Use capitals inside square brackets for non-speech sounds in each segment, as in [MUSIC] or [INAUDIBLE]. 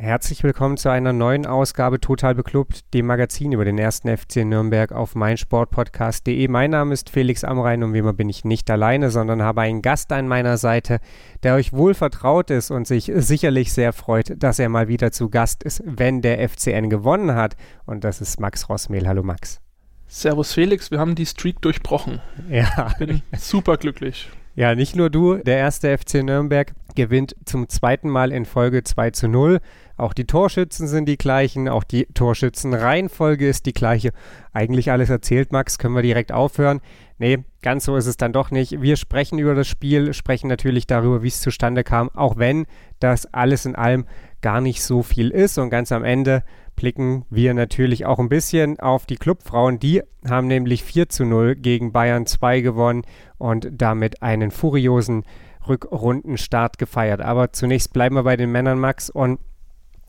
Herzlich willkommen zu einer neuen Ausgabe Total Beklubbt, dem Magazin über den ersten FC Nürnberg auf meinsportpodcast.de. Mein Name ist Felix Amrein und wie immer bin ich nicht alleine, sondern habe einen Gast an meiner Seite, der euch wohl vertraut ist und sich sicherlich sehr freut, dass er mal wieder zu Gast ist, wenn der FCN gewonnen hat. Und das ist Max Rossmehl. Hallo Max. Servus Felix, wir haben die Streak durchbrochen. Ja. Ich bin super glücklich. Ja, nicht nur du, der erste FC Nürnberg gewinnt zum zweiten Mal in Folge 2 zu 0. Auch die Torschützen sind die gleichen, auch die Torschützenreihenfolge ist die gleiche. Eigentlich alles erzählt, Max, können wir direkt aufhören. Nee, ganz so ist es dann doch nicht. Wir sprechen über das Spiel, sprechen natürlich darüber, wie es zustande kam, auch wenn das alles in allem gar nicht so viel ist. Und ganz am Ende blicken wir natürlich auch ein bisschen auf die Clubfrauen. Die haben nämlich 4 zu 0 gegen Bayern 2 gewonnen und damit einen furiosen Rückrundenstart gefeiert. Aber zunächst bleiben wir bei den Männern, Max. Und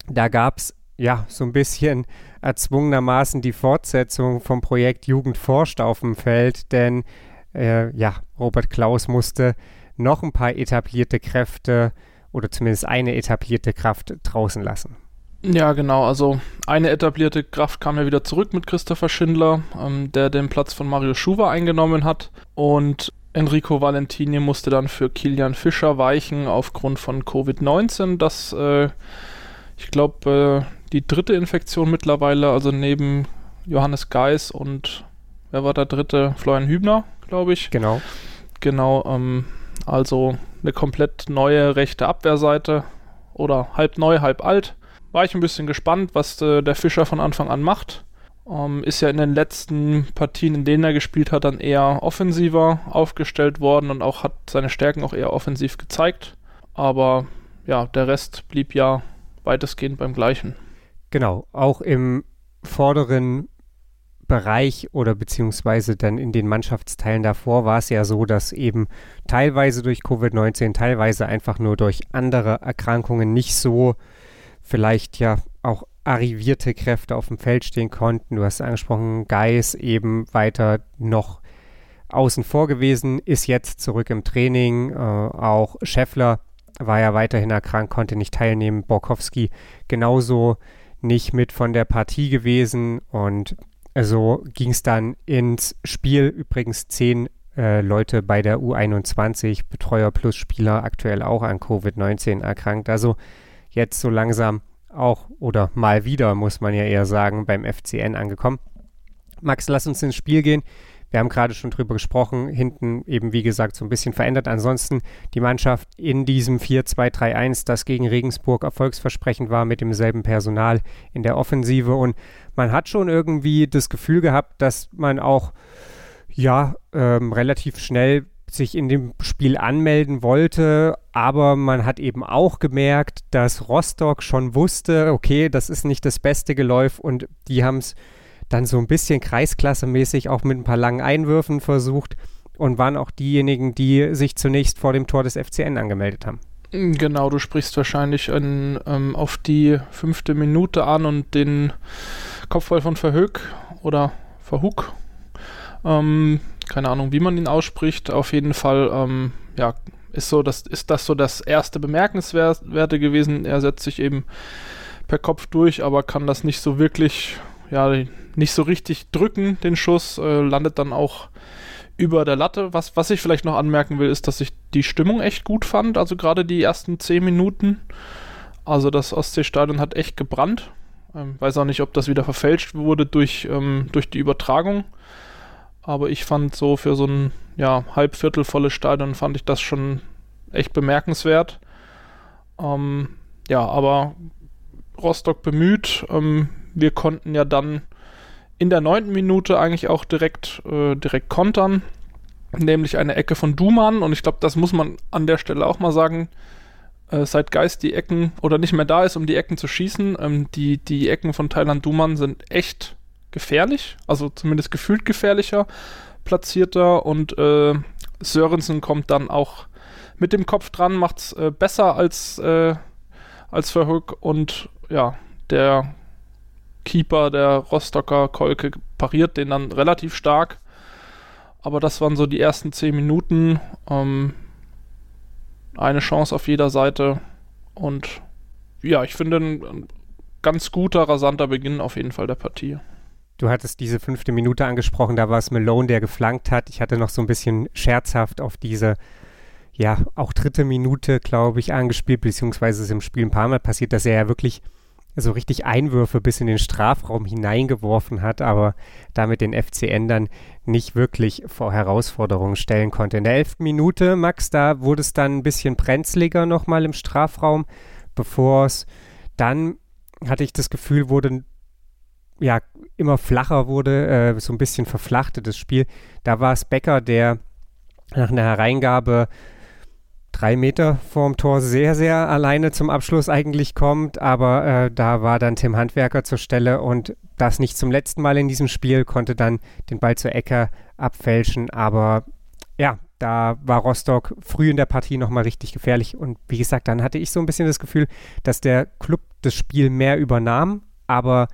da gab es ja so ein bisschen erzwungenermaßen die Fortsetzung vom Projekt Jugend forscht auf dem Feld, denn äh, ja, Robert Klaus musste noch ein paar etablierte Kräfte oder zumindest eine etablierte Kraft draußen lassen. Ja, genau. Also eine etablierte Kraft kam ja wieder zurück mit Christopher Schindler, ähm, der den Platz von Mario Schuwer eingenommen hat. Und Enrico Valentini musste dann für Kilian Fischer weichen aufgrund von Covid-19. Das äh, ich glaube, äh, die dritte Infektion mittlerweile, also neben Johannes Geis und wer war der dritte? Florian Hübner, glaube ich. Genau. Genau, ähm, also eine komplett neue rechte Abwehrseite oder halb neu, halb alt. War ich ein bisschen gespannt, was äh, der Fischer von Anfang an macht. Ähm, ist ja in den letzten Partien, in denen er gespielt hat, dann eher offensiver aufgestellt worden und auch hat seine Stärken auch eher offensiv gezeigt. Aber ja, der Rest blieb ja weitestgehend beim gleichen. Genau, auch im vorderen Bereich oder beziehungsweise dann in den Mannschaftsteilen davor war es ja so, dass eben teilweise durch Covid-19, teilweise einfach nur durch andere Erkrankungen nicht so vielleicht ja auch arrivierte Kräfte auf dem Feld stehen konnten. Du hast angesprochen, Geis eben weiter noch außen vor gewesen, ist jetzt zurück im Training. Äh, auch Scheffler war ja weiterhin erkrankt, konnte nicht teilnehmen. Borkowski genauso nicht mit von der Partie gewesen und so ging es dann ins Spiel. Übrigens zehn äh, Leute bei der U21, Betreuer plus Spieler, aktuell auch an Covid-19 erkrankt. Also jetzt so langsam auch oder mal wieder, muss man ja eher sagen, beim FCN angekommen. Max, lass uns ins Spiel gehen. Wir haben gerade schon drüber gesprochen, hinten eben wie gesagt so ein bisschen verändert. Ansonsten die Mannschaft in diesem 4-2-3-1, das gegen Regensburg erfolgsversprechend war mit demselben Personal in der Offensive und man hat schon irgendwie das Gefühl gehabt, dass man auch ja ähm, relativ schnell sich in dem Spiel anmelden wollte, aber man hat eben auch gemerkt, dass Rostock schon wusste, okay, das ist nicht das beste Geläuf und die haben es dann so ein bisschen kreisklassemäßig auch mit ein paar langen Einwürfen versucht und waren auch diejenigen, die sich zunächst vor dem Tor des FCN angemeldet haben. Genau, du sprichst wahrscheinlich in, ähm, auf die fünfte Minute an und den Kopfball von Verhoek oder Verhoek. Ähm, keine Ahnung, wie man ihn ausspricht. Auf jeden Fall, ähm, ja, ist so, das ist das so das erste Bemerkenswerte gewesen. Er setzt sich eben per Kopf durch, aber kann das nicht so wirklich ja, nicht so richtig drücken, den Schuss, äh, landet dann auch über der Latte. Was, was ich vielleicht noch anmerken will, ist, dass ich die Stimmung echt gut fand, also gerade die ersten zehn Minuten. Also das Ostseestadion hat echt gebrannt. Ähm, weiß auch nicht, ob das wieder verfälscht wurde durch, ähm, durch die Übertragung. Aber ich fand so für so ein ja, halbviertel volles Stadion fand ich das schon echt bemerkenswert. Ähm, ja, aber Rostock bemüht. Ähm, wir konnten ja dann in der neunten Minute eigentlich auch direkt, äh, direkt kontern, nämlich eine Ecke von Duman. Und ich glaube, das muss man an der Stelle auch mal sagen, äh, seit Geist die Ecken oder nicht mehr da ist, um die Ecken zu schießen, ähm, die, die Ecken von Thailand Duman sind echt gefährlich, also zumindest gefühlt gefährlicher platzierter. Und äh, Sörensen kommt dann auch mit dem Kopf dran, macht es äh, besser als, äh, als Verhoek. Und ja, der Keeper, der Rostocker Kolke, pariert den dann relativ stark. Aber das waren so die ersten zehn Minuten. Ähm, eine Chance auf jeder Seite. Und ja, ich finde ein, ein ganz guter, rasanter Beginn auf jeden Fall der Partie. Du hattest diese fünfte Minute angesprochen, da war es Malone, der geflankt hat. Ich hatte noch so ein bisschen scherzhaft auf diese, ja, auch dritte Minute, glaube ich, angespielt, beziehungsweise ist im Spiel ein paar Mal passiert, dass er ja wirklich so richtig Einwürfe bis in den Strafraum hineingeworfen hat, aber damit den FCN dann nicht wirklich vor Herausforderungen stellen konnte. In der elften Minute, Max, da wurde es dann ein bisschen brenzliger nochmal im Strafraum, bevor es dann, hatte ich das Gefühl, wurde ja immer flacher wurde, äh, so ein bisschen verflachtetes Spiel. Da war es Becker, der nach einer Hereingabe drei Meter vorm Tor sehr, sehr alleine zum Abschluss eigentlich kommt. Aber äh, da war dann Tim Handwerker zur Stelle und das nicht zum letzten Mal in diesem Spiel, konnte dann den Ball zur Ecke abfälschen. Aber ja, da war Rostock früh in der Partie nochmal richtig gefährlich. Und wie gesagt, dann hatte ich so ein bisschen das Gefühl, dass der Club das Spiel mehr übernahm, aber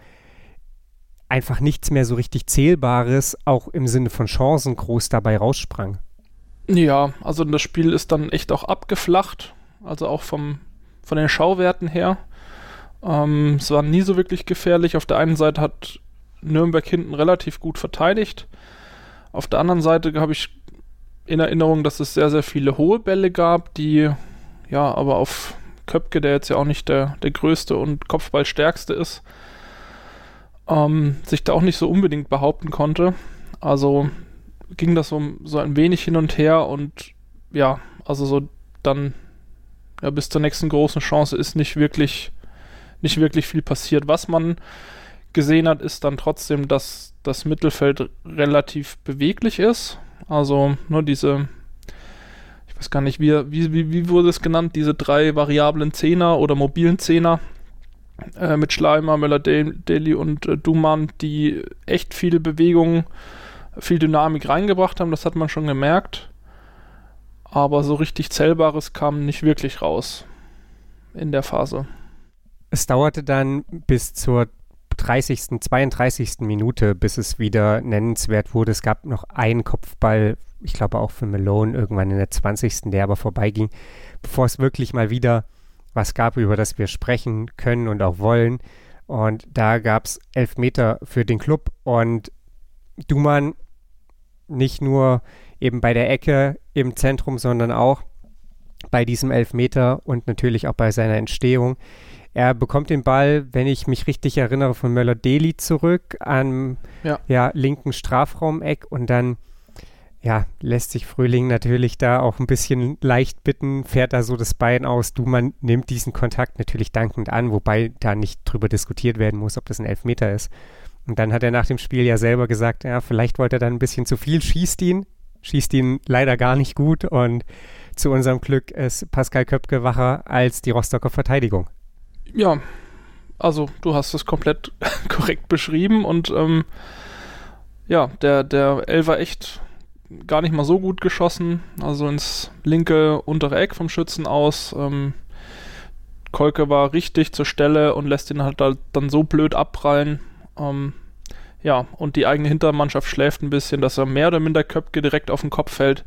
einfach nichts mehr so richtig Zählbares, auch im Sinne von Chancen, groß dabei raussprang. Ja, also das Spiel ist dann echt auch abgeflacht, also auch vom, von den Schauwerten her. Ähm, es war nie so wirklich gefährlich. Auf der einen Seite hat Nürnberg hinten relativ gut verteidigt. Auf der anderen Seite habe ich in Erinnerung, dass es sehr, sehr viele hohe Bälle gab, die ja aber auf Köpke, der jetzt ja auch nicht der, der größte und Kopfballstärkste ist, ähm, sich da auch nicht so unbedingt behaupten konnte. Also ging das so, so ein wenig hin und her und ja, also so dann ja, bis zur nächsten großen Chance ist nicht wirklich, nicht wirklich viel passiert. Was man gesehen hat, ist dann trotzdem, dass das Mittelfeld relativ beweglich ist. Also nur diese, ich weiß gar nicht, wie, wie, wie wurde es genannt, diese drei variablen Zehner oder mobilen Zehner äh, mit Schleimer, Möller-Daly und äh, Duman, die echt viel Bewegung äh, viel Dynamik reingebracht haben, das hat man schon gemerkt. Aber so richtig Zählbares kam nicht wirklich raus in der Phase. Es dauerte dann bis zur 30., 32. Minute, bis es wieder nennenswert wurde. Es gab noch einen Kopfball, ich glaube auch für Malone, irgendwann in der 20., der aber vorbeiging, bevor es wirklich mal wieder was gab, über das wir sprechen können und auch wollen. Und da gab es elf Meter für den Club und Duman nicht nur eben bei der Ecke im Zentrum, sondern auch bei diesem Elfmeter und natürlich auch bei seiner Entstehung. Er bekommt den Ball, wenn ich mich richtig erinnere, von Möller-Deli zurück am ja. ja. linken Strafraumeck und dann ja, lässt sich Frühling natürlich da auch ein bisschen leicht bitten, fährt da so das Bein aus. Du, man nimmt diesen Kontakt natürlich dankend an, wobei da nicht drüber diskutiert werden muss, ob das ein Elfmeter ist. Und dann hat er nach dem Spiel ja selber gesagt, ja, vielleicht wollte er dann ein bisschen zu viel, schießt ihn, schießt ihn leider gar nicht gut und zu unserem Glück ist Pascal Köpke wacher als die Rostocker Verteidigung. Ja, also du hast es komplett [LAUGHS] korrekt beschrieben und ähm, ja, der, der Elfer echt gar nicht mal so gut geschossen, also ins linke untere Eck vom Schützen aus. Ähm, Kolke war richtig zur Stelle und lässt ihn halt dann so blöd abprallen. Ähm, ja, und die eigene Hintermannschaft schläft ein bisschen, dass er mehr oder minder Köpke direkt auf den Kopf fällt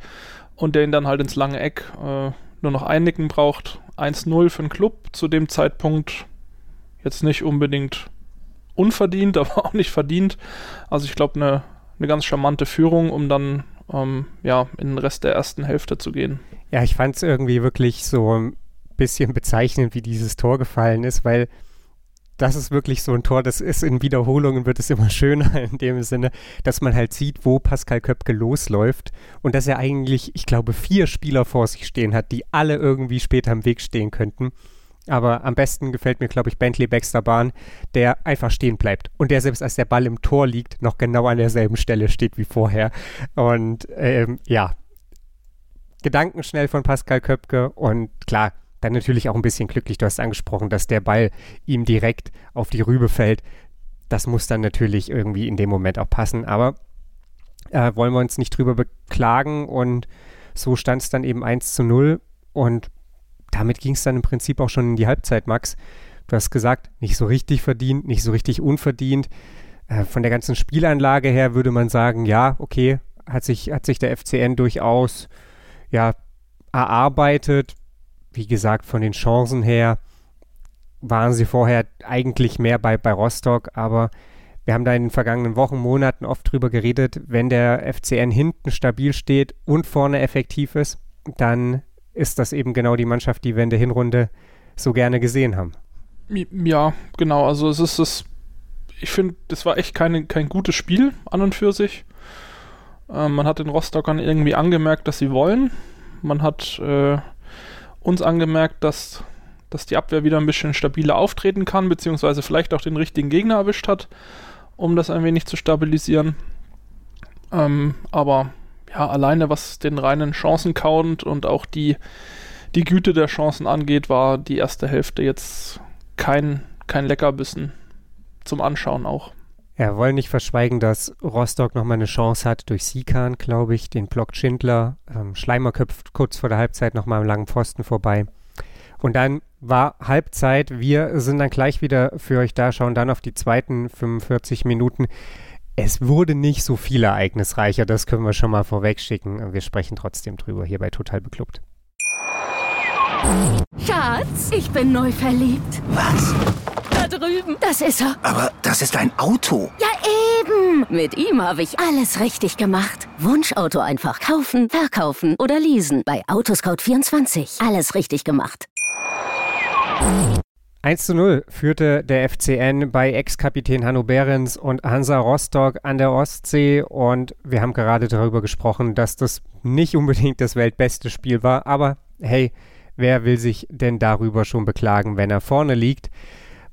und der ihn dann halt ins lange Eck äh, nur noch einnicken braucht. 1-0 für den Club zu dem Zeitpunkt jetzt nicht unbedingt unverdient, [LAUGHS] aber auch nicht verdient. Also ich glaube, eine ne ganz charmante Führung, um dann ähm, ja, in den Rest der ersten Hälfte zu gehen. Ja, ich fand es irgendwie wirklich so ein bisschen bezeichnend, wie dieses Tor gefallen ist, weil das ist wirklich so ein Tor, das ist in Wiederholungen wird es immer [LAUGHS] schöner in dem Sinne, dass man halt sieht, wo Pascal Köpke losläuft und dass er eigentlich, ich glaube, vier Spieler vor sich stehen hat, die alle irgendwie später im Weg stehen könnten. Aber am besten gefällt mir, glaube ich, Bentley Baxter Bahn, der einfach stehen bleibt und der selbst als der Ball im Tor liegt, noch genau an derselben Stelle steht wie vorher. Und ähm, ja, gedankenschnell von Pascal Köpke und klar, dann natürlich auch ein bisschen glücklich. Du hast angesprochen, dass der Ball ihm direkt auf die Rübe fällt. Das muss dann natürlich irgendwie in dem Moment auch passen. Aber äh, wollen wir uns nicht drüber beklagen. Und so stand es dann eben 1 zu 0. Und damit ging es dann im Prinzip auch schon in die Halbzeit, Max. du hast gesagt, nicht so richtig verdient, nicht so richtig unverdient. Äh, von der ganzen Spielanlage her würde man sagen, ja, okay, hat sich, hat sich der FCN durchaus ja, erarbeitet. Wie gesagt, von den Chancen her waren sie vorher eigentlich mehr bei, bei Rostock, aber wir haben da in den vergangenen Wochen, Monaten oft drüber geredet, wenn der FCN hinten stabil steht und vorne effektiv ist, dann ist das eben genau die Mannschaft, die wir in der Hinrunde so gerne gesehen haben. Ja, genau. Also es ist es, ich finde, das war echt keine, kein gutes Spiel an und für sich. Äh, man hat den Rostockern irgendwie angemerkt, dass sie wollen. Man hat äh, uns angemerkt, dass, dass die Abwehr wieder ein bisschen stabiler auftreten kann, beziehungsweise vielleicht auch den richtigen Gegner erwischt hat, um das ein wenig zu stabilisieren. Ähm, aber ja, alleine was den reinen Chancencount und auch die, die Güte der Chancen angeht, war die erste Hälfte jetzt kein, kein Leckerbissen zum Anschauen auch. Ja, wollen nicht verschweigen, dass Rostock nochmal eine Chance hat durch Sikan, glaube ich, den Block Schindler. Ähm, Schleimer köpft kurz vor der Halbzeit nochmal am langen Pfosten vorbei. Und dann war Halbzeit. Wir sind dann gleich wieder für euch da, schauen dann auf die zweiten 45 Minuten. Es wurde nicht so viel ereignisreicher, das können wir schon mal vorwegschicken. Wir sprechen trotzdem drüber hier bei Total Beklubbt. Schatz, ich bin neu verliebt. Was? Da drüben. Das ist er. Aber das ist ein Auto. Ja, eben. Mit ihm habe ich alles richtig gemacht. Wunschauto einfach kaufen, verkaufen oder leasen. Bei Autoscout24. Alles richtig gemacht. 1 zu 0 führte der FCN bei Ex-Kapitän Hanno Behrens und Hansa Rostock an der Ostsee und wir haben gerade darüber gesprochen, dass das nicht unbedingt das weltbeste Spiel war, aber hey, wer will sich denn darüber schon beklagen, wenn er vorne liegt?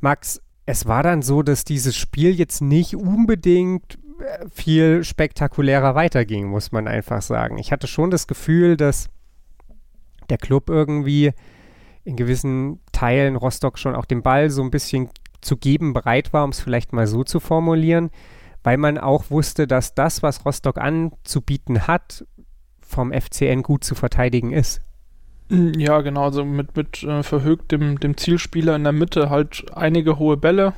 Max, es war dann so, dass dieses Spiel jetzt nicht unbedingt äh, viel spektakulärer weiterging, muss man einfach sagen. Ich hatte schon das Gefühl, dass der Club irgendwie in gewissen Teilen Rostock schon auch den Ball so ein bisschen zu geben bereit war, um es vielleicht mal so zu formulieren, weil man auch wusste, dass das, was Rostock anzubieten hat, vom FCN gut zu verteidigen ist. Ja, genau, also mit, mit äh, Verhögt, dem, dem Zielspieler in der Mitte, halt einige hohe Bälle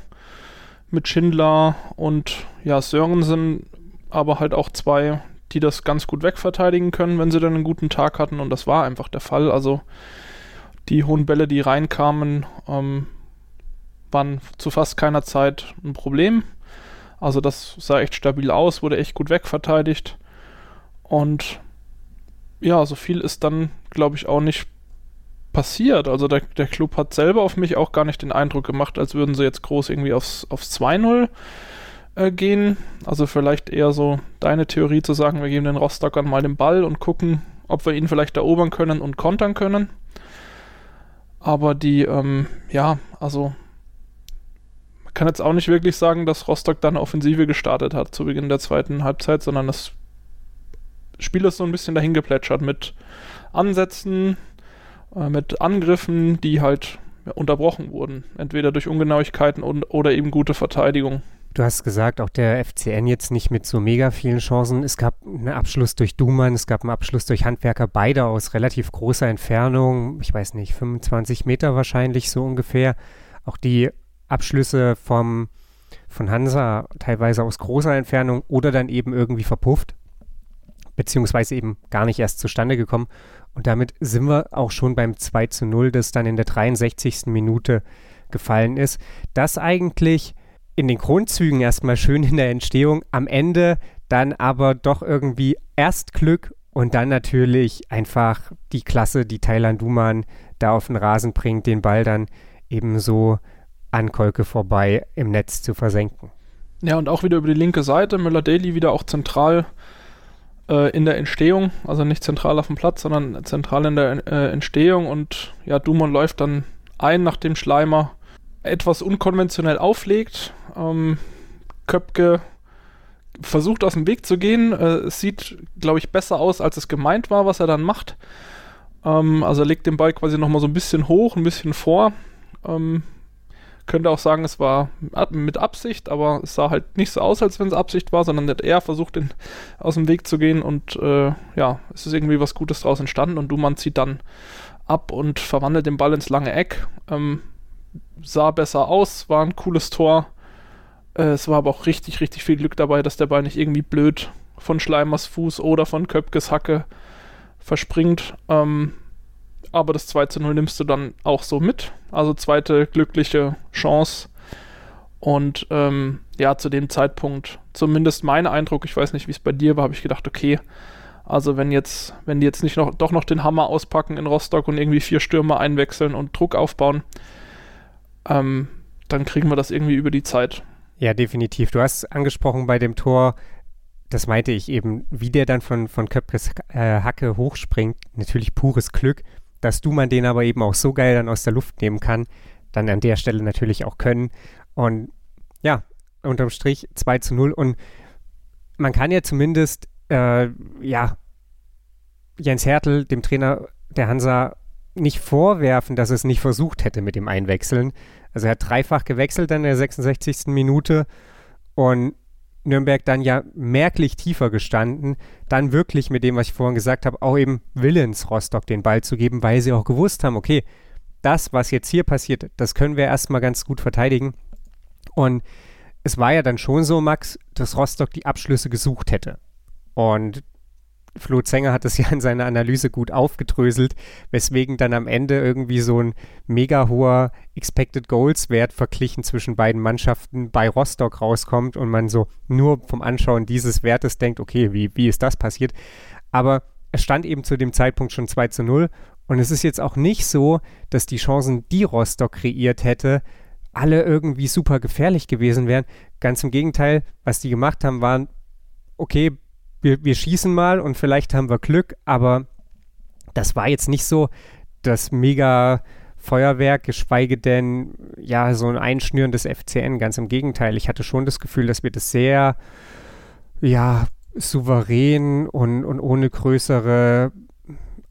mit Schindler und ja, Sörensen, aber halt auch zwei, die das ganz gut wegverteidigen können, wenn sie dann einen guten Tag hatten und das war einfach der Fall. Also die hohen Bälle, die reinkamen, ähm, waren zu fast keiner Zeit ein Problem. Also das sah echt stabil aus, wurde echt gut wegverteidigt. Und ja, so viel ist dann, glaube ich, auch nicht passiert. Also der, der Club hat selber auf mich auch gar nicht den Eindruck gemacht, als würden sie jetzt groß irgendwie aufs, aufs 2-0 äh, gehen. Also vielleicht eher so deine Theorie zu sagen, wir geben den Rostockern mal den Ball und gucken, ob wir ihn vielleicht erobern können und kontern können. Aber die, ähm, ja, also man kann jetzt auch nicht wirklich sagen, dass Rostock dann Offensive gestartet hat zu Beginn der zweiten Halbzeit, sondern das Spiel ist so ein bisschen dahin geplätschert mit Ansätzen, äh, mit Angriffen, die halt ja, unterbrochen wurden. Entweder durch Ungenauigkeiten und, oder eben gute Verteidigung. Du hast gesagt, auch der FCN jetzt nicht mit so mega vielen Chancen. Es gab einen Abschluss durch Dumann, es gab einen Abschluss durch Handwerker, beide aus relativ großer Entfernung. Ich weiß nicht, 25 Meter wahrscheinlich so ungefähr. Auch die Abschlüsse vom, von Hansa teilweise aus großer Entfernung oder dann eben irgendwie verpufft, beziehungsweise eben gar nicht erst zustande gekommen. Und damit sind wir auch schon beim 2 zu 0, das dann in der 63. Minute gefallen ist. Das eigentlich in den Grundzügen erstmal schön in der Entstehung, am Ende dann aber doch irgendwie erst Glück und dann natürlich einfach die Klasse, die Thailand Duman da auf den Rasen bringt, den Ball dann eben so an Kolke vorbei im Netz zu versenken. Ja, und auch wieder über die linke Seite, Müller-Daly wieder auch zentral äh, in der Entstehung, also nicht zentral auf dem Platz, sondern zentral in der äh, Entstehung und ja, Duman läuft dann ein, nachdem Schleimer etwas unkonventionell auflegt. Ähm, Köpke versucht aus dem Weg zu gehen. Äh, es sieht, glaube ich, besser aus, als es gemeint war, was er dann macht. Ähm, also er legt den Ball quasi nochmal so ein bisschen hoch, ein bisschen vor. Ähm, könnte auch sagen, es war mit Absicht, aber es sah halt nicht so aus, als wenn es Absicht war, sondern hat er versucht, den, aus dem Weg zu gehen und äh, ja, es ist irgendwie was Gutes draus entstanden und Duman zieht dann ab und verwandelt den Ball ins lange Eck. Ähm, sah besser aus, war ein cooles Tor. Äh, es war aber auch richtig, richtig viel Glück dabei, dass der Ball nicht irgendwie blöd von Schleimers Fuß oder von Köpkes Hacke verspringt. Ähm, aber das 2 zu 0 nimmst du dann auch so mit. Also zweite glückliche Chance. Und ähm, ja, zu dem Zeitpunkt, zumindest mein Eindruck, ich weiß nicht, wie es bei dir war, habe ich gedacht, okay, also wenn jetzt, wenn die jetzt nicht noch, doch noch den Hammer auspacken in Rostock und irgendwie vier Stürmer einwechseln und Druck aufbauen, ähm, dann kriegen wir das irgendwie über die Zeit. Ja, definitiv. Du hast angesprochen bei dem Tor, das meinte ich eben, wie der dann von, von Köpkes äh, Hacke hochspringt, natürlich pures Glück, dass du man den aber eben auch so geil dann aus der Luft nehmen kann, dann an der Stelle natürlich auch können. Und ja, unterm Strich 2 zu 0. Und man kann ja zumindest, äh, ja, Jens Hertel, dem Trainer der Hansa, nicht vorwerfen, dass es nicht versucht hätte mit dem Einwechseln. Also er hat dreifach gewechselt in der 66. Minute und Nürnberg dann ja merklich tiefer gestanden, dann wirklich mit dem, was ich vorhin gesagt habe, auch eben willens Rostock den Ball zu geben, weil sie auch gewusst haben, okay, das, was jetzt hier passiert, das können wir erstmal ganz gut verteidigen. Und es war ja dann schon so, Max, dass Rostock die Abschlüsse gesucht hätte. Und Flo Zenger hat es ja in seiner Analyse gut aufgedröselt, weswegen dann am Ende irgendwie so ein mega hoher Expected Goals Wert verglichen zwischen beiden Mannschaften bei Rostock rauskommt und man so nur vom Anschauen dieses Wertes denkt, okay, wie, wie ist das passiert? Aber es stand eben zu dem Zeitpunkt schon 2 zu 0 und es ist jetzt auch nicht so, dass die Chancen, die Rostock kreiert hätte, alle irgendwie super gefährlich gewesen wären. Ganz im Gegenteil, was die gemacht haben, waren, okay, wir, wir schießen mal und vielleicht haben wir Glück, aber das war jetzt nicht so das mega Feuerwerk, geschweige denn ja so ein Einschnüren des FCN. Ganz im Gegenteil, ich hatte schon das Gefühl, dass wir das sehr ja souverän und, und ohne größere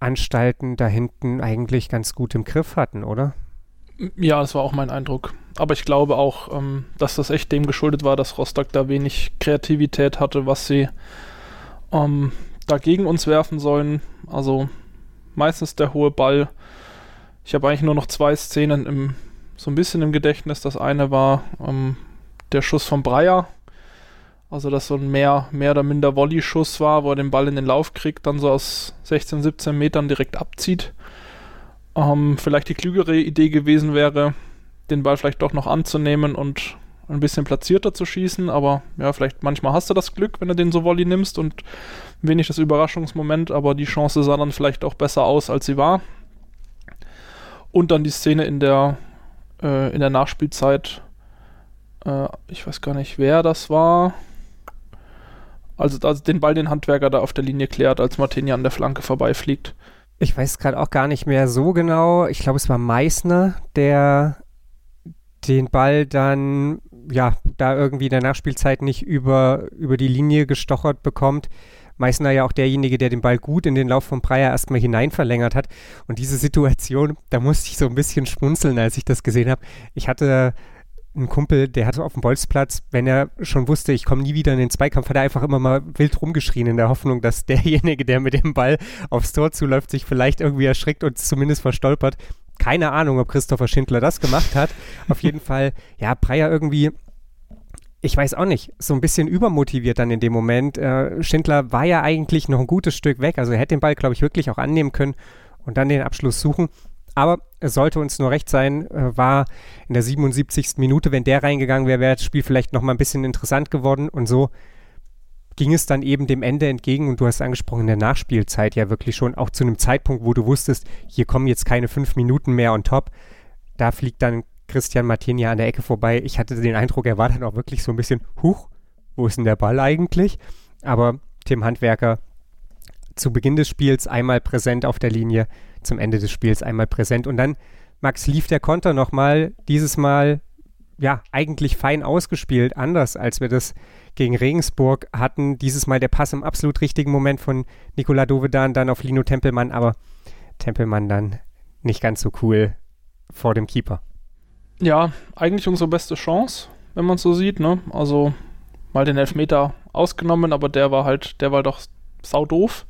Anstalten da hinten eigentlich ganz gut im Griff hatten, oder? Ja, das war auch mein Eindruck. Aber ich glaube auch, ähm, dass das echt dem geschuldet war, dass Rostock da wenig Kreativität hatte, was sie ähm, dagegen uns werfen sollen. Also meistens der hohe Ball. Ich habe eigentlich nur noch zwei Szenen im, so ein bisschen im Gedächtnis. Das eine war ähm, der Schuss von Breyer. Also, dass so ein mehr, mehr oder minder Volley-Schuss war, wo er den Ball in den Lauf kriegt, dann so aus 16, 17 Metern direkt abzieht. Ähm, vielleicht die klügere Idee gewesen wäre, den Ball vielleicht doch noch anzunehmen und ein bisschen platzierter zu schießen, aber ja, vielleicht manchmal hast du das Glück, wenn du den so Volley nimmst und wenig das Überraschungsmoment, aber die Chance sah dann vielleicht auch besser aus, als sie war. Und dann die Szene in der, äh, in der Nachspielzeit, äh, ich weiß gar nicht, wer das war. Also, also den Ball den Handwerker da auf der Linie klärt, als Martinia an der Flanke vorbeifliegt. Ich weiß gerade auch gar nicht mehr so genau. Ich glaube, es war Meißner, der den Ball dann ja, da irgendwie in der Nachspielzeit nicht über, über die Linie gestochert bekommt. Meißner ja auch derjenige, der den Ball gut in den Lauf von Breyer erstmal hinein verlängert hat. Und diese Situation, da musste ich so ein bisschen schmunzeln, als ich das gesehen habe. Ich hatte einen Kumpel, der hatte auf dem Bolzplatz, wenn er schon wusste, ich komme nie wieder in den Zweikampf, hat er einfach immer mal wild rumgeschrien in der Hoffnung, dass [LAUGHS] derjenige, der mit dem Ball aufs Tor zuläuft, sich vielleicht irgendwie erschrickt und zumindest verstolpert. Keine Ahnung, ob Christopher Schindler das gemacht hat. Auf jeden [LAUGHS] Fall, ja, Breyer irgendwie ich weiß auch nicht, so ein bisschen übermotiviert dann in dem Moment. Äh, Schindler war ja eigentlich noch ein gutes Stück weg, also er hätte den Ball, glaube ich, wirklich auch annehmen können und dann den Abschluss suchen. Aber es sollte uns nur recht sein, äh, war in der 77. Minute, wenn der reingegangen wäre, wäre das Spiel vielleicht noch mal ein bisschen interessant geworden und so ging es dann eben dem Ende entgegen und du hast angesprochen, in der Nachspielzeit ja wirklich schon, auch zu einem Zeitpunkt, wo du wusstest, hier kommen jetzt keine fünf Minuten mehr on top. Da fliegt dann Christian Martinia an der Ecke vorbei. Ich hatte den Eindruck, er war dann auch wirklich so ein bisschen, huch, wo ist denn der Ball eigentlich? Aber Tim Handwerker zu Beginn des Spiels einmal präsent auf der Linie, zum Ende des Spiels einmal präsent. Und dann, Max, lief der Konter nochmal, dieses Mal, ja, eigentlich fein ausgespielt, anders als wir das gegen Regensburg hatten. Dieses Mal der Pass im absolut richtigen Moment von Nikola Dovedan dann auf Lino Tempelmann, aber Tempelmann dann nicht ganz so cool vor dem Keeper. Ja, eigentlich unsere beste Chance, wenn man es so sieht, ne? Also mal den Elfmeter ausgenommen, aber der war halt, der war doch sau doof.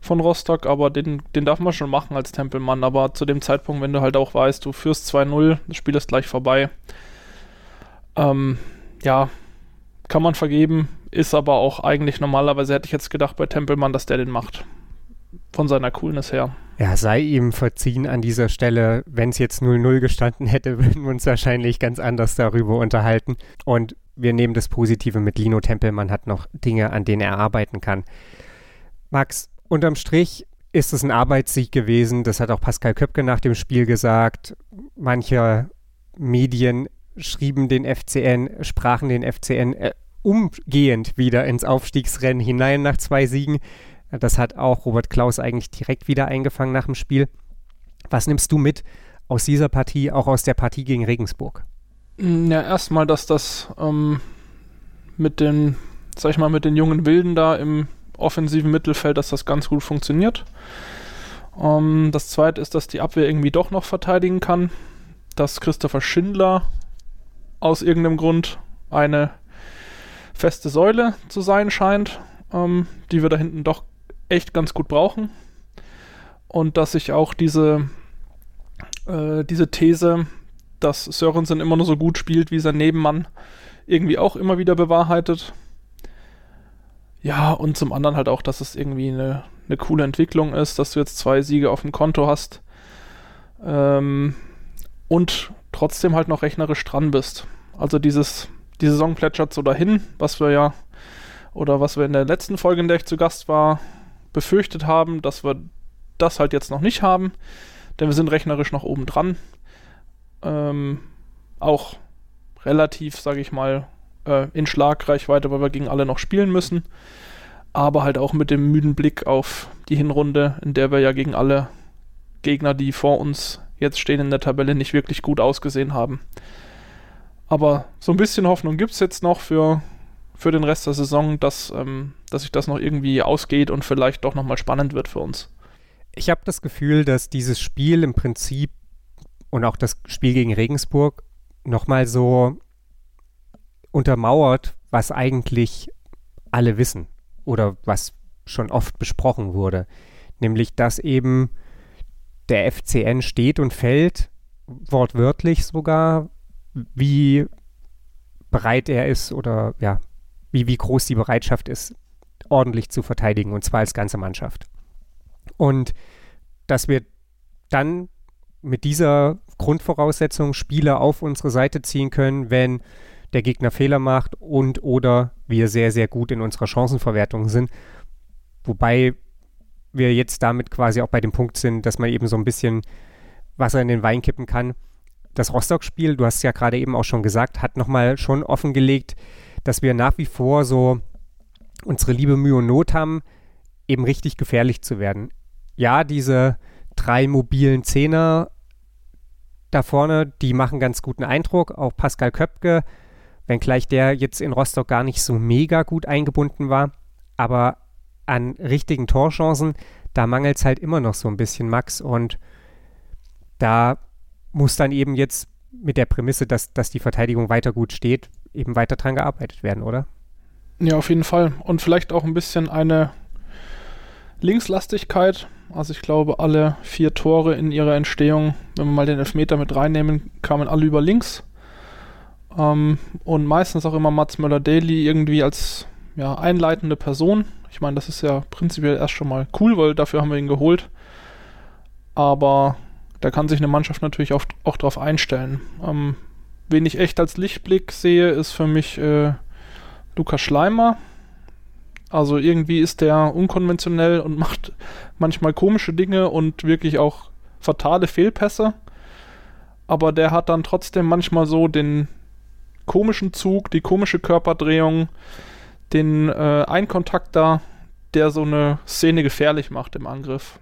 von Rostock, aber den, den darf man schon machen als Tempelmann. Aber zu dem Zeitpunkt, wenn du halt auch weißt, du führst 2-0, das Spiel ist gleich vorbei, ähm, ja, kann man vergeben, ist aber auch eigentlich normalerweise, hätte ich jetzt gedacht bei Tempelmann, dass der den macht. Von seiner Coolness her. Ja, sei ihm verziehen an dieser Stelle. Wenn es jetzt 0-0 gestanden hätte, [LAUGHS] würden wir uns wahrscheinlich ganz anders darüber unterhalten. Und wir nehmen das Positive mit. Lino Tempelmann hat noch Dinge, an denen er arbeiten kann. Max, unterm Strich ist es ein Arbeitssieg gewesen. Das hat auch Pascal Köpke nach dem Spiel gesagt. Manche Medien schrieben den FCN, sprachen den FCN äh, umgehend wieder ins Aufstiegsrennen hinein nach zwei Siegen. Das hat auch Robert Klaus eigentlich direkt wieder eingefangen nach dem Spiel. Was nimmst du mit aus dieser Partie, auch aus der Partie gegen Regensburg? Mm, ja, erstmal, dass das ähm, mit den, sag ich mal, mit den jungen Wilden da im offensiven Mittelfeld, dass das ganz gut funktioniert. Ähm, das zweite ist, dass die Abwehr irgendwie doch noch verteidigen kann. Dass Christopher Schindler aus irgendeinem Grund eine feste Säule zu sein scheint, ähm, die wir da hinten doch echt ganz gut brauchen. Und dass sich auch diese, äh, diese These, dass Sörensen immer nur so gut spielt wie sein Nebenmann, irgendwie auch immer wieder bewahrheitet. Ja, und zum anderen halt auch, dass es irgendwie eine, eine coole Entwicklung ist, dass du jetzt zwei Siege auf dem Konto hast ähm, und trotzdem halt noch rechnerisch dran bist. Also dieses, die Saison plätschert so dahin, was wir ja, oder was wir in der letzten Folge, in der ich zu Gast war, befürchtet haben, dass wir das halt jetzt noch nicht haben, denn wir sind rechnerisch noch oben dran ähm, auch relativ, sage ich mal, äh, in Schlagreichweite, weil wir gegen alle noch spielen müssen. Aber halt auch mit dem müden Blick auf die Hinrunde, in der wir ja gegen alle Gegner, die vor uns jetzt stehen in der Tabelle, nicht wirklich gut ausgesehen haben. Aber so ein bisschen Hoffnung gibt es jetzt noch für, für den Rest der Saison, dass, ähm, dass sich das noch irgendwie ausgeht und vielleicht doch nochmal spannend wird für uns. Ich habe das Gefühl, dass dieses Spiel im Prinzip und auch das Spiel gegen Regensburg nochmal so untermauert, was eigentlich alle wissen oder was schon oft besprochen wurde. Nämlich, dass eben der FCN steht und fällt, wortwörtlich sogar, wie bereit er ist oder ja, wie, wie groß die Bereitschaft ist, ordentlich zu verteidigen und zwar als ganze Mannschaft. Und dass wir dann mit dieser Grundvoraussetzung Spieler auf unsere Seite ziehen können, wenn der Gegner Fehler macht und oder wir sehr, sehr gut in unserer Chancenverwertung sind. Wobei wir jetzt damit quasi auch bei dem Punkt sind, dass man eben so ein bisschen Wasser in den Wein kippen kann. Das Rostock-Spiel, du hast ja gerade eben auch schon gesagt, hat nochmal schon offengelegt, dass wir nach wie vor so unsere liebe Mühe und Not haben, eben richtig gefährlich zu werden. Ja, diese drei mobilen Zehner da vorne, die machen ganz guten Eindruck. Auch Pascal Köpke, wenngleich der jetzt in Rostock gar nicht so mega gut eingebunden war. Aber an richtigen Torchancen, da mangelt es halt immer noch so ein bisschen, Max. Und da muss dann eben jetzt mit der Prämisse, dass, dass die Verteidigung weiter gut steht, eben weiter dran gearbeitet werden, oder? Ja, auf jeden Fall. Und vielleicht auch ein bisschen eine Linkslastigkeit. Also ich glaube, alle vier Tore in ihrer Entstehung, wenn wir mal den Elfmeter mit reinnehmen, kamen alle über links. Ähm, und meistens auch immer Mats Möller-Daly irgendwie als ja, einleitende Person. Ich meine, das ist ja prinzipiell erst schon mal cool, weil dafür haben wir ihn geholt. Aber da kann sich eine Mannschaft natürlich auch, auch drauf einstellen. Ähm, wen ich echt als Lichtblick sehe, ist für mich äh, Lukas Schleimer also irgendwie ist der unkonventionell und [LAUGHS] macht manchmal komische Dinge und wirklich auch fatale Fehlpässe. Aber der hat dann trotzdem manchmal so den komischen Zug, die komische Körperdrehung, den äh, Einkontakt da, der so eine Szene gefährlich macht im Angriff.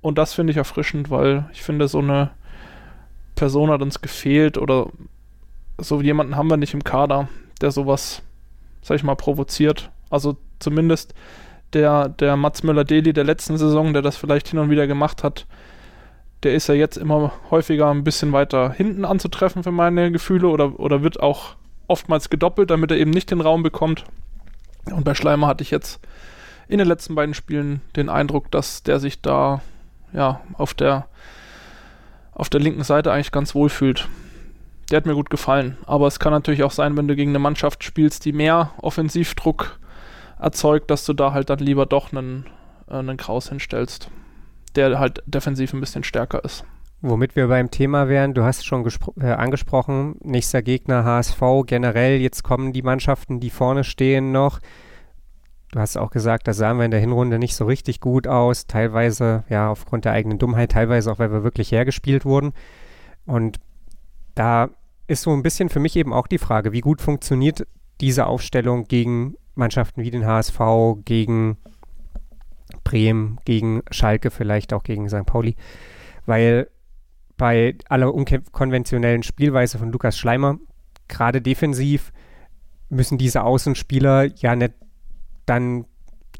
Und das finde ich erfrischend, weil ich finde, so eine Person hat uns gefehlt oder so jemanden haben wir nicht im Kader, der sowas, sag ich mal, provoziert. Also zumindest der, der Mats Müller-Deli der letzten Saison, der das vielleicht hin und wieder gemacht hat, der ist ja jetzt immer häufiger ein bisschen weiter hinten anzutreffen für meine Gefühle oder, oder wird auch oftmals gedoppelt, damit er eben nicht den Raum bekommt. Und bei Schleimer hatte ich jetzt in den letzten beiden Spielen den Eindruck, dass der sich da ja auf der auf der linken Seite eigentlich ganz wohl fühlt. Der hat mir gut gefallen. Aber es kann natürlich auch sein, wenn du gegen eine Mannschaft spielst, die mehr Offensivdruck erzeugt, dass du da halt dann lieber doch einen, äh, einen Kraus hinstellst, der halt defensiv ein bisschen stärker ist. Womit wir beim Thema wären, du hast schon äh, angesprochen, nächster Gegner HSV, generell, jetzt kommen die Mannschaften, die vorne stehen noch. Du hast auch gesagt, da sahen wir in der Hinrunde nicht so richtig gut aus, teilweise ja aufgrund der eigenen Dummheit, teilweise auch, weil wir wirklich hergespielt wurden. Und da ist so ein bisschen für mich eben auch die Frage, wie gut funktioniert diese Aufstellung gegen Mannschaften wie den HSV, gegen Bremen, gegen Schalke, vielleicht auch gegen St. Pauli, weil bei aller unkonventionellen Spielweise von Lukas Schleimer, gerade defensiv, müssen diese Außenspieler ja nicht dann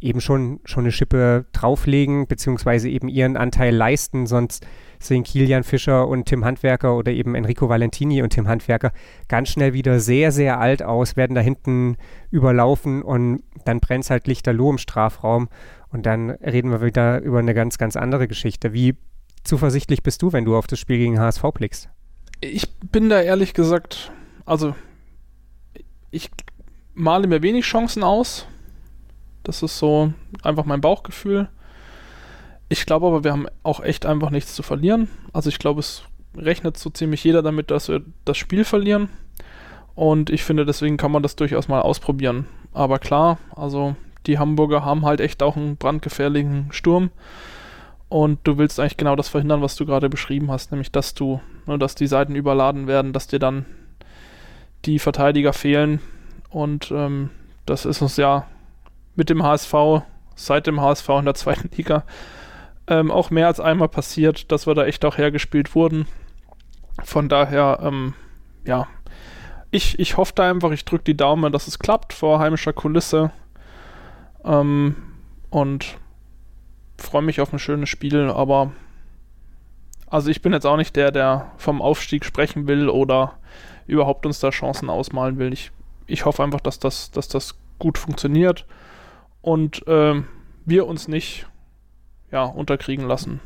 eben schon, schon eine Schippe drauflegen, beziehungsweise eben ihren Anteil leisten, sonst sehen Kilian Fischer und Tim Handwerker oder eben Enrico Valentini und Tim Handwerker ganz schnell wieder sehr, sehr alt aus, werden da hinten überlaufen und dann brennt es halt lichterloh im Strafraum und dann reden wir wieder über eine ganz, ganz andere Geschichte. Wie zuversichtlich bist du, wenn du auf das Spiel gegen HSV blickst? Ich bin da ehrlich gesagt, also ich male mir wenig Chancen aus. Das ist so einfach mein Bauchgefühl. Ich glaube aber, wir haben auch echt einfach nichts zu verlieren. Also ich glaube, es rechnet so ziemlich jeder damit, dass wir das Spiel verlieren. Und ich finde, deswegen kann man das durchaus mal ausprobieren. Aber klar, also die Hamburger haben halt echt auch einen brandgefährlichen Sturm. Und du willst eigentlich genau das verhindern, was du gerade beschrieben hast, nämlich dass du, ne, dass die Seiten überladen werden, dass dir dann die Verteidiger fehlen. Und ähm, das ist uns ja mit dem HSV, seit dem HSV in der zweiten [LAUGHS] Liga, ähm, auch mehr als einmal passiert, dass wir da echt auch hergespielt wurden. Von daher, ähm, ja, ich, ich hoffe da einfach, ich drücke die Daumen, dass es klappt vor heimischer Kulisse. Ähm, und freue mich auf ein schönes Spiel, aber also ich bin jetzt auch nicht der, der vom Aufstieg sprechen will oder überhaupt uns da Chancen ausmalen will. Ich, ich hoffe einfach, dass das, dass das gut funktioniert und äh, wir uns nicht ja, unterkriegen lassen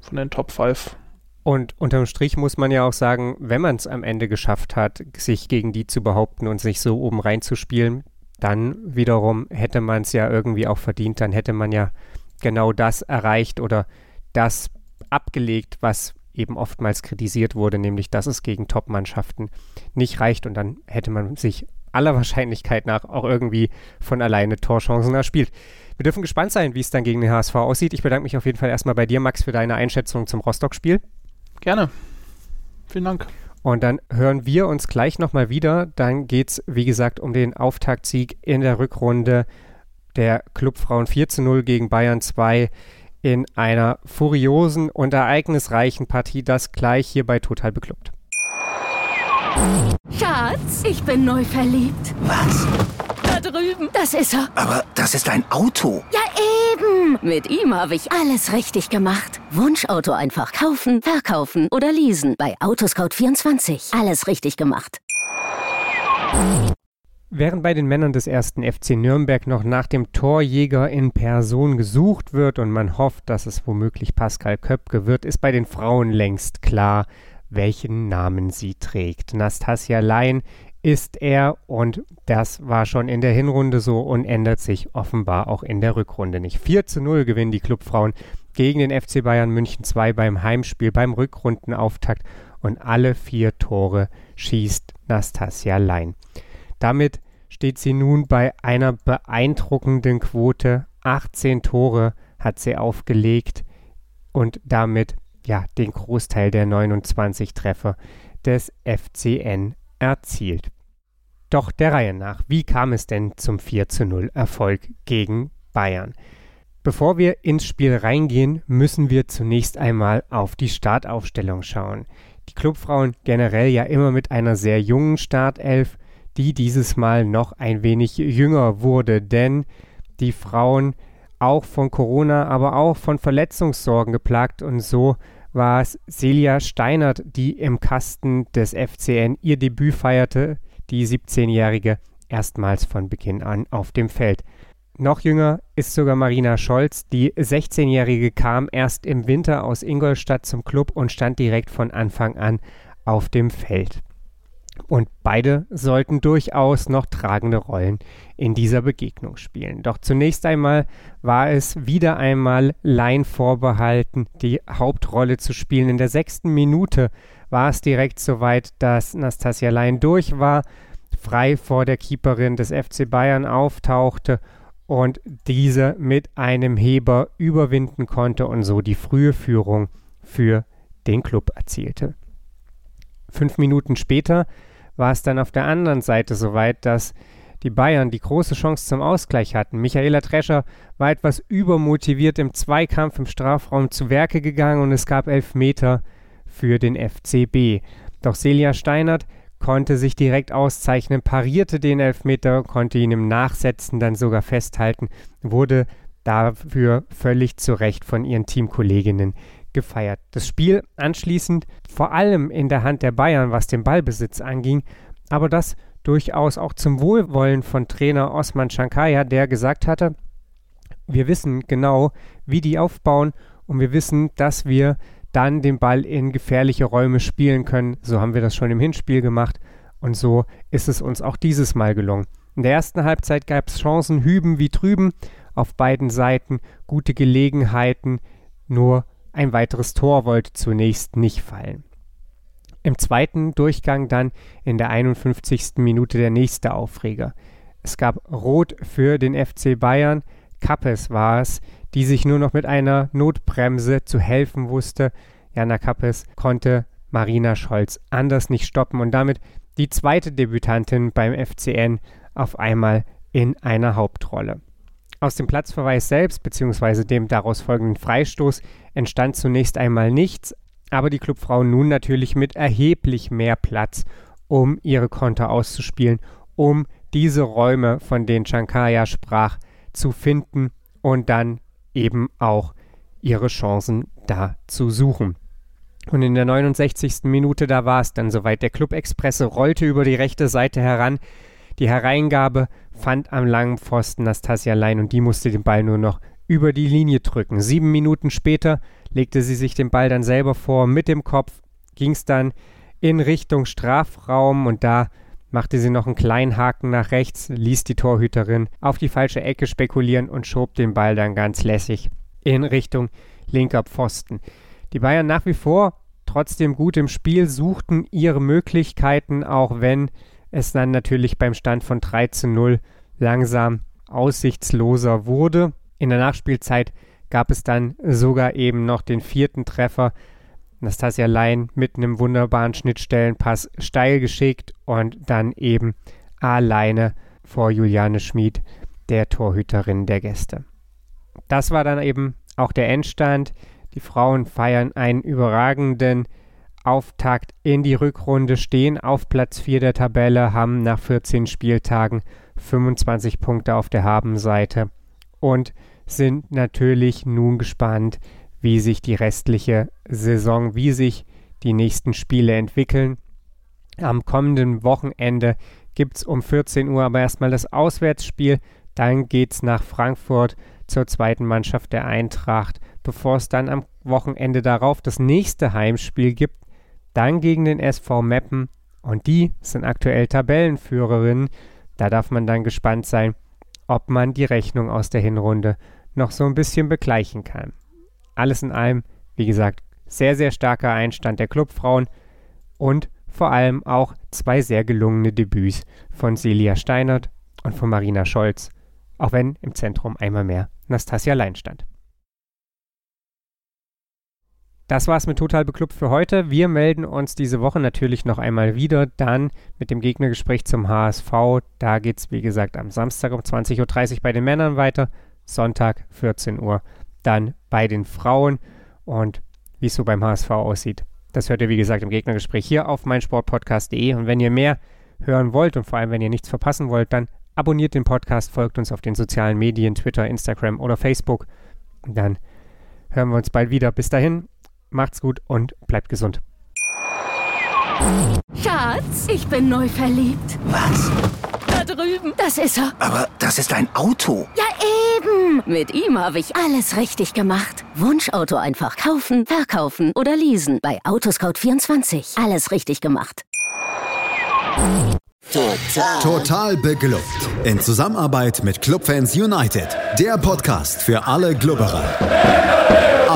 von den Top 5. Und unterm Strich muss man ja auch sagen, wenn man es am Ende geschafft hat, sich gegen die zu behaupten und sich so oben reinzuspielen, dann wiederum hätte man es ja irgendwie auch verdient, dann hätte man ja genau das erreicht oder das abgelegt, was eben oftmals kritisiert wurde, nämlich dass es gegen Top-Mannschaften nicht reicht und dann hätte man sich aller Wahrscheinlichkeit nach auch irgendwie von alleine Torchancen erspielt. Wir dürfen gespannt sein, wie es dann gegen den HSV aussieht. Ich bedanke mich auf jeden Fall erstmal bei dir, Max, für deine Einschätzung zum Rostock-Spiel. Gerne. Vielen Dank. Und dann hören wir uns gleich nochmal wieder. Dann geht es, wie gesagt, um den Auftaktsieg in der Rückrunde der Clubfrauen 4 zu 0 gegen Bayern 2 in einer furiosen und ereignisreichen Partie. Das gleich hier bei Total Beklubbt. Schatz, ich bin neu verliebt. Was? Da drüben. Das ist er. Aber das ist ein Auto. Ja, eben. Mit ihm habe ich alles richtig gemacht. Wunschauto einfach kaufen, verkaufen oder leasen. Bei Autoscout24. Alles richtig gemacht. Während bei den Männern des ersten FC Nürnberg noch nach dem Torjäger in Person gesucht wird und man hofft, dass es womöglich Pascal Köpke wird, ist bei den Frauen längst klar, welchen Namen sie trägt. Nastasia Lein ist er und das war schon in der Hinrunde so und ändert sich offenbar auch in der Rückrunde nicht. 4 zu 0 gewinnen die Clubfrauen gegen den FC Bayern München 2 beim Heimspiel, beim Rückrundenauftakt und alle vier Tore schießt Nastasia Lein. Damit steht sie nun bei einer beeindruckenden Quote. 18 Tore hat sie aufgelegt und damit ja den Großteil der 29 Treffer des FCN erzielt. Doch der Reihe nach, wie kam es denn zum 4 zu 0 Erfolg gegen Bayern? Bevor wir ins Spiel reingehen, müssen wir zunächst einmal auf die Startaufstellung schauen. Die Clubfrauen generell ja immer mit einer sehr jungen Startelf, die dieses Mal noch ein wenig jünger wurde, denn die Frauen auch von Corona, aber auch von Verletzungssorgen geplagt und so war es Celia Steinert, die im Kasten des FCN ihr Debüt feierte, die 17-Jährige erstmals von Beginn an auf dem Feld. Noch jünger ist sogar Marina Scholz. Die 16-Jährige kam erst im Winter aus Ingolstadt zum Club und stand direkt von Anfang an auf dem Feld. Und beide sollten durchaus noch tragende Rollen in dieser Begegnung spielen. Doch zunächst einmal war es wieder einmal Laien vorbehalten, die Hauptrolle zu spielen. In der sechsten Minute war es direkt soweit, dass Nastasia Laien durch war, frei vor der Keeperin des FC Bayern auftauchte und diese mit einem Heber überwinden konnte und so die frühe Führung für den Club erzielte. Fünf Minuten später war es dann auf der anderen Seite soweit, dass die Bayern die große Chance zum Ausgleich hatten. Michaela Drescher war etwas übermotiviert im Zweikampf im Strafraum zu Werke gegangen und es gab elf Meter für den FCB. Doch Celia Steinert konnte sich direkt auszeichnen, parierte den Elfmeter, konnte ihn im Nachsetzen dann sogar festhalten, wurde dafür völlig zu Recht von ihren Teamkolleginnen gefeiert. Das Spiel anschließend vor allem in der Hand der Bayern, was den Ballbesitz anging, aber das durchaus auch zum Wohlwollen von Trainer Osman Shankaya, der gesagt hatte, wir wissen genau, wie die aufbauen und wir wissen, dass wir dann den Ball in gefährliche Räume spielen können. So haben wir das schon im Hinspiel gemacht und so ist es uns auch dieses Mal gelungen. In der ersten Halbzeit gab es Chancen hüben wie drüben auf beiden Seiten, gute Gelegenheiten, nur ein weiteres Tor wollte zunächst nicht fallen. Im zweiten Durchgang dann in der 51. Minute der nächste Aufreger. Es gab Rot für den FC Bayern. Kappes war es, die sich nur noch mit einer Notbremse zu helfen wusste. Jana Kappes konnte Marina Scholz anders nicht stoppen und damit die zweite Debütantin beim FCN auf einmal in einer Hauptrolle. Aus dem Platzverweis selbst bzw. dem daraus folgenden Freistoß entstand zunächst einmal nichts, aber die Clubfrauen nun natürlich mit erheblich mehr Platz, um ihre Konter auszuspielen, um diese Räume, von denen Shankaya sprach, zu finden und dann eben auch ihre Chancen da zu suchen. Und in der 69. Minute, da war es dann soweit. Der Club Expresse rollte über die rechte Seite heran. Die Hereingabe fand am langen Pfosten Nastasia Lein und die musste den Ball nur noch über die Linie drücken. Sieben Minuten später legte sie sich den Ball dann selber vor. Mit dem Kopf ging es dann in Richtung Strafraum und da machte sie noch einen kleinen Haken nach rechts, ließ die Torhüterin auf die falsche Ecke spekulieren und schob den Ball dann ganz lässig in Richtung linker Pfosten. Die Bayern nach wie vor trotzdem gut im Spiel, suchten ihre Möglichkeiten, auch wenn es dann natürlich beim Stand von 13-0 langsam aussichtsloser wurde. In der Nachspielzeit gab es dann sogar eben noch den vierten Treffer Nastasia Lein mit einem wunderbaren Schnittstellenpass steil geschickt und dann eben alleine vor Juliane Schmid, der Torhüterin der Gäste. Das war dann eben auch der Endstand. Die Frauen feiern einen überragenden Auftakt in die Rückrunde, stehen auf Platz 4 der Tabelle, haben nach 14 Spieltagen 25 Punkte auf der Habenseite und sind natürlich nun gespannt, wie sich die restliche Saison, wie sich die nächsten Spiele entwickeln. Am kommenden Wochenende gibt es um 14 Uhr aber erstmal das Auswärtsspiel. Dann geht es nach Frankfurt zur zweiten Mannschaft der Eintracht, bevor es dann am Wochenende darauf das nächste Heimspiel gibt. Dann gegen den SV Meppen. Und die sind aktuell Tabellenführerinnen. Da darf man dann gespannt sein, ob man die Rechnung aus der Hinrunde noch so ein bisschen begleichen kann alles in allem, wie gesagt, sehr, sehr starker Einstand der Clubfrauen und vor allem auch zwei sehr gelungene Debüts von Celia Steinert und von Marina Scholz, auch wenn im Zentrum einmal mehr Nastasia Lein stand. Das war's mit Total Beklubbt für heute. Wir melden uns diese Woche natürlich noch einmal wieder, dann mit dem Gegnergespräch zum HSV. Da geht's, wie gesagt, am Samstag um 20.30 Uhr bei den Männern weiter, Sonntag 14 Uhr dann bei den Frauen und wie es so beim HSV aussieht. Das hört ihr, wie gesagt, im Gegnergespräch hier auf meinsportpodcast.de. Und wenn ihr mehr hören wollt und vor allem, wenn ihr nichts verpassen wollt, dann abonniert den Podcast, folgt uns auf den sozialen Medien, Twitter, Instagram oder Facebook. Und dann hören wir uns bald wieder. Bis dahin, macht's gut und bleibt gesund. Schatz, ich bin neu verliebt. Was? Da drüben. Das ist er. Aber das ist ein Auto. Ja, eben. Mit ihm habe ich alles richtig gemacht. Wunschauto einfach kaufen, verkaufen oder leasen. Bei Autoscout24. Alles richtig gemacht. Total. Total beglückt. In Zusammenarbeit mit Clubfans United. Der Podcast für alle Glubberer.